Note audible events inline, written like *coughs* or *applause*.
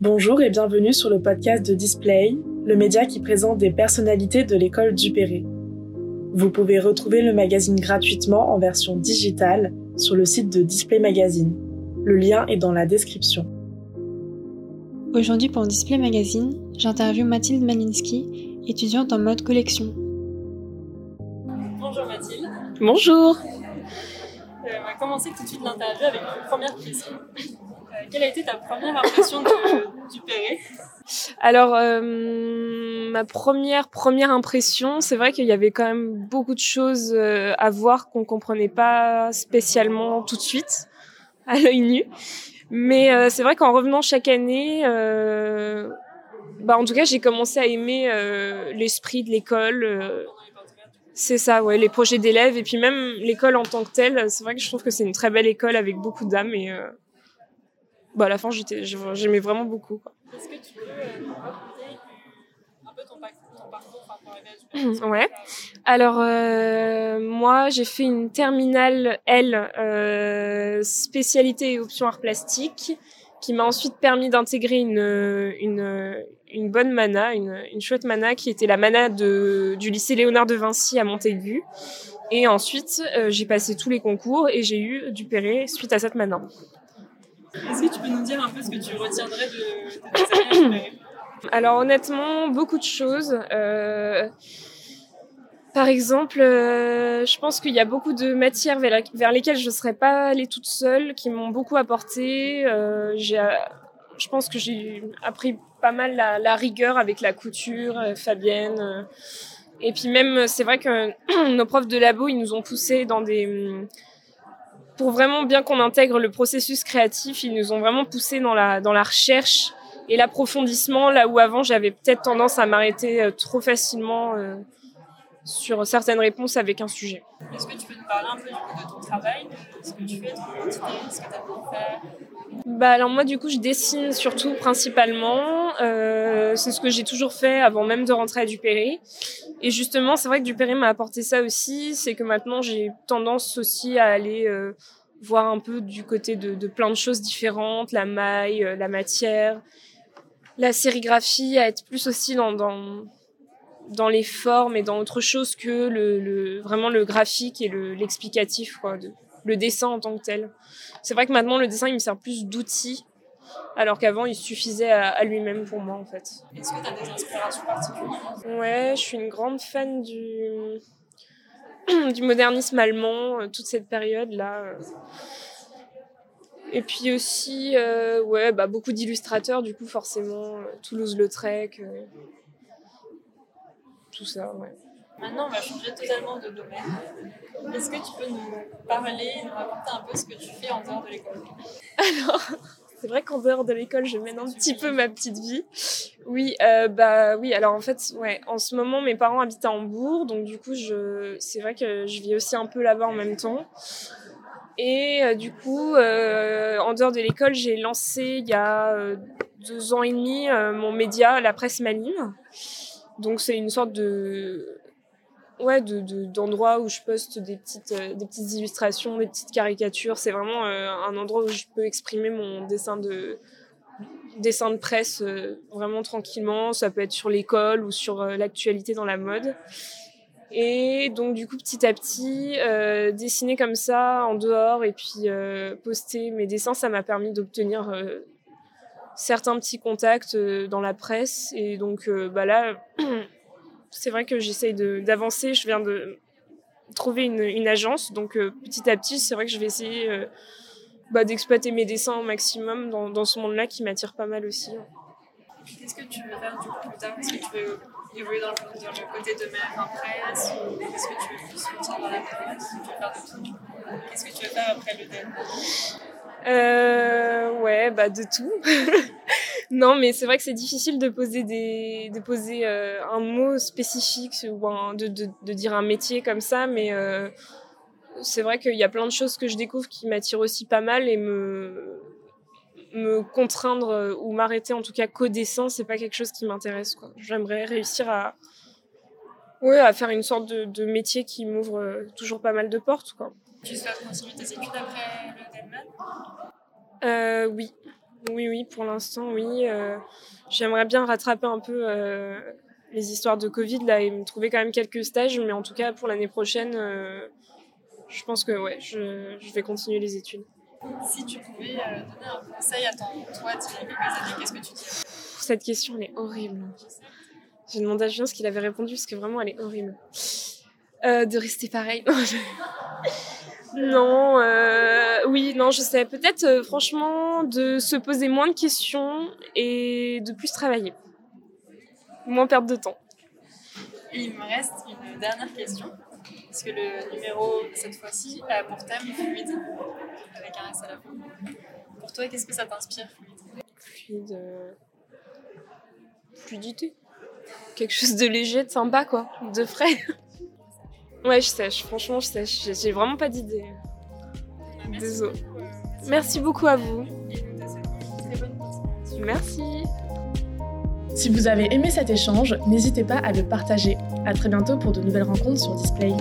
Bonjour et bienvenue sur le podcast de Display, le média qui présente des personnalités de l'école Dupéré. Vous pouvez retrouver le magazine gratuitement en version digitale sur le site de Display Magazine. Le lien est dans la description. Aujourd'hui pour Display Magazine, j'interviewe Mathilde Malinski, étudiante en mode collection. Bonjour Mathilde. Bonjour. Euh, on va commencer tout de suite l'interview avec une première question? Quelle a été ta première impression du Perret? Alors, euh, ma première première impression, c'est vrai qu'il y avait quand même beaucoup de choses euh, à voir qu'on comprenait pas spécialement tout de suite à l'œil nu. Mais euh, c'est vrai qu'en revenant chaque année, bah en tout cas, j'ai commencé à aimer l'esprit de l'école. c'est ça, ouais, les projets d'élèves et puis même l'école en tant que telle. C'est vrai que je trouve que c'est une très belle école avec beaucoup d'âme et bah à la fin j'aimais vraiment beaucoup. Est-ce que tu peux euh, nous raconter un peu ton, parcours, ton parcours par rapport à la Perret *clears throat* Ouais. Alors euh, moi j'ai fait une terminale L euh, spécialité et option art plastique qui m'a ensuite permis d'intégrer une, une une bonne mana, une, une chouette mana qui était la mana de, du lycée Léonard de Vinci à Montaigu. Et ensuite euh, j'ai passé tous les concours et j'ai eu du Perret suite à cette mana. Est-ce que tu peux nous dire un peu ce que tu retiendrais de, de tes *coughs* Alors honnêtement, beaucoup de choses. Euh, par exemple, euh, je pense qu'il y a beaucoup de matières vers, lesquelles je ne serais pas allée toute seule, qui m'ont beaucoup apporté. Euh, je pense que j'ai appris pas mal la, la rigueur avec la couture, Fabienne. et puis même, c'est vrai que *clears throat* nos profs de labo, ils nous ont poussé dans des... Pour vraiment bien qu'on intègre le processus créatif, ils nous ont vraiment poussé dans la, dans la recherche et l'approfondissement, là où avant j'avais peut-être tendance à m'arrêter euh, trop facilement euh, sur certaines réponses avec un sujet. Est-ce que tu peux nous parler un peu du coup, de ton travail, de ce que tu fais, de ton identité, de ce que tu as pu faire Bah alors moi du coup je dessine surtout principalement, euh, c'est ce que j'ai toujours fait avant même de rentrer à Dupéré. Et justement c'est vrai que Dupéré m'a apporté ça aussi, c'est que maintenant j'ai tendance aussi à aller euh, voir un peu du côté de, plein de choses différentes, la maille, euh, la matière, la sérigraphie, à être plus aussi dans, dans les formes et dans autre chose que le, le vraiment le graphique et le- l'explicatif, quoi, de, le dessin en tant que tel. C'est vrai que maintenant le dessin il me sert plus d'outil, alors qu'avant il suffisait à, à lui-même pour moi en fait. Est-ce que tu as des inspirations particulières? Ouais, je suis une grande fan du *clears throat* du modernisme allemand, euh, toute cette période là. Et puis aussi, euh, ouais, bah, beaucoup d'illustrateurs, du coup, forcément, euh, Toulouse-Lautrec, euh, tout ça, ouais. Maintenant, on va changer totalement de domaine. Est-ce que tu peux nous parler, nous raconter un peu ce que tu fais en dehors de l'école? Alors, c'est vrai qu'en dehors de l'école, je mène un petit peu ma petite vie. Oui, euh, bah oui. Alors en fait, ouais, en ce moment, mes parents habitent à Hambourg, donc du coup, je, c'est vrai que je vis aussi un peu là-bas en même temps. Et euh, du coup, euh, en dehors de l'école, j'ai lancé il y a euh, deux ans et demi euh, mon média, la presse Malim. Donc c'est une sorte de ouais de, de- d'endroit où je poste des petites euh, des petites illustrations des petites caricatures. C'est vraiment euh, un endroit où je peux exprimer mon dessin de dessin de presse euh, vraiment tranquillement. Ça peut être sur l'école ou sur l'actualité dans la mode. Et donc du coup petit à petit dessiner comme ça en dehors et puis poster mes dessins ça m'a permis d'obtenir certains petits contacts euh, dans la presse. Et donc euh, bah là *clears throat* c'est vrai que j'essaye d'avancer. Je viens de trouver une, une agence, donc euh, petit à petit, c'est vrai que je vais essayer bah, d'exploiter mes dessins au maximum dans, dans ce monde-là qui m'attire pas mal aussi. Qu'est-ce que tu veux faire du coup plus tard? Est-ce que tu veux évoluer dans le, dans le côté de mère en presse ou est-ce que tu veux plus sortir dans la presse Qu'est-ce que tu veux faire après le DEL Euh, ouais, bah de tout. *laughs* non, mais c'est vrai que c'est difficile de poser des, de poser euh, un mot spécifique ou de, dire un métier comme ça, mais euh, c'est vrai qu'il y a plein de choses que je découvre qui m'attirent aussi pas mal et me contraindre euh, ou m'arrêter en tout cas qu'au dessin, c'est pas quelque chose qui m'intéresse. J'aimerais réussir à faire une sorte de, métier qui m'ouvre toujours pas mal de portes quoi. Tu souhaites continuer tes études après le DELMAN Euh, oui. Oui, oui, pour l'instant, oui. Euh, j'aimerais bien rattraper un peu euh, les histoires de Covid là et me trouver quand même quelques stages, mais en tout cas pour l'année prochaine, je pense que ouais, je, je, vais continuer les études. Si tu pouvais donner un conseil à ton toi d'il y a quelques années, qu'est-ce que tu dirais? Cette question elle est horrible. J'ai demandé à Julien ce qu'il avait répondu parce que vraiment elle est horrible. de rester pareil. *laughs* Non, euh, oui, non, je sais. Peut-être, euh, franchement, de se poser moins de questions et de plus travailler. Moins perdre de temps. il me reste une dernière question. Parce que le numéro, cette fois-ci, a pour thème fluide, avec un S à la fin. Pour toi, qu'est-ce que ça t'inspire, fluide? Fluide. Euh, fluidité. Quelque chose de léger, de sympa, quoi. De frais. Ouais, je sèche. Franchement, je sèche. J'ai vraiment pas d'idée. Désolé. Merci beaucoup à vous. Merci. Si vous avez aimé cet échange, n'hésitez pas à le partager. À très bientôt pour de nouvelles rencontres sur Display.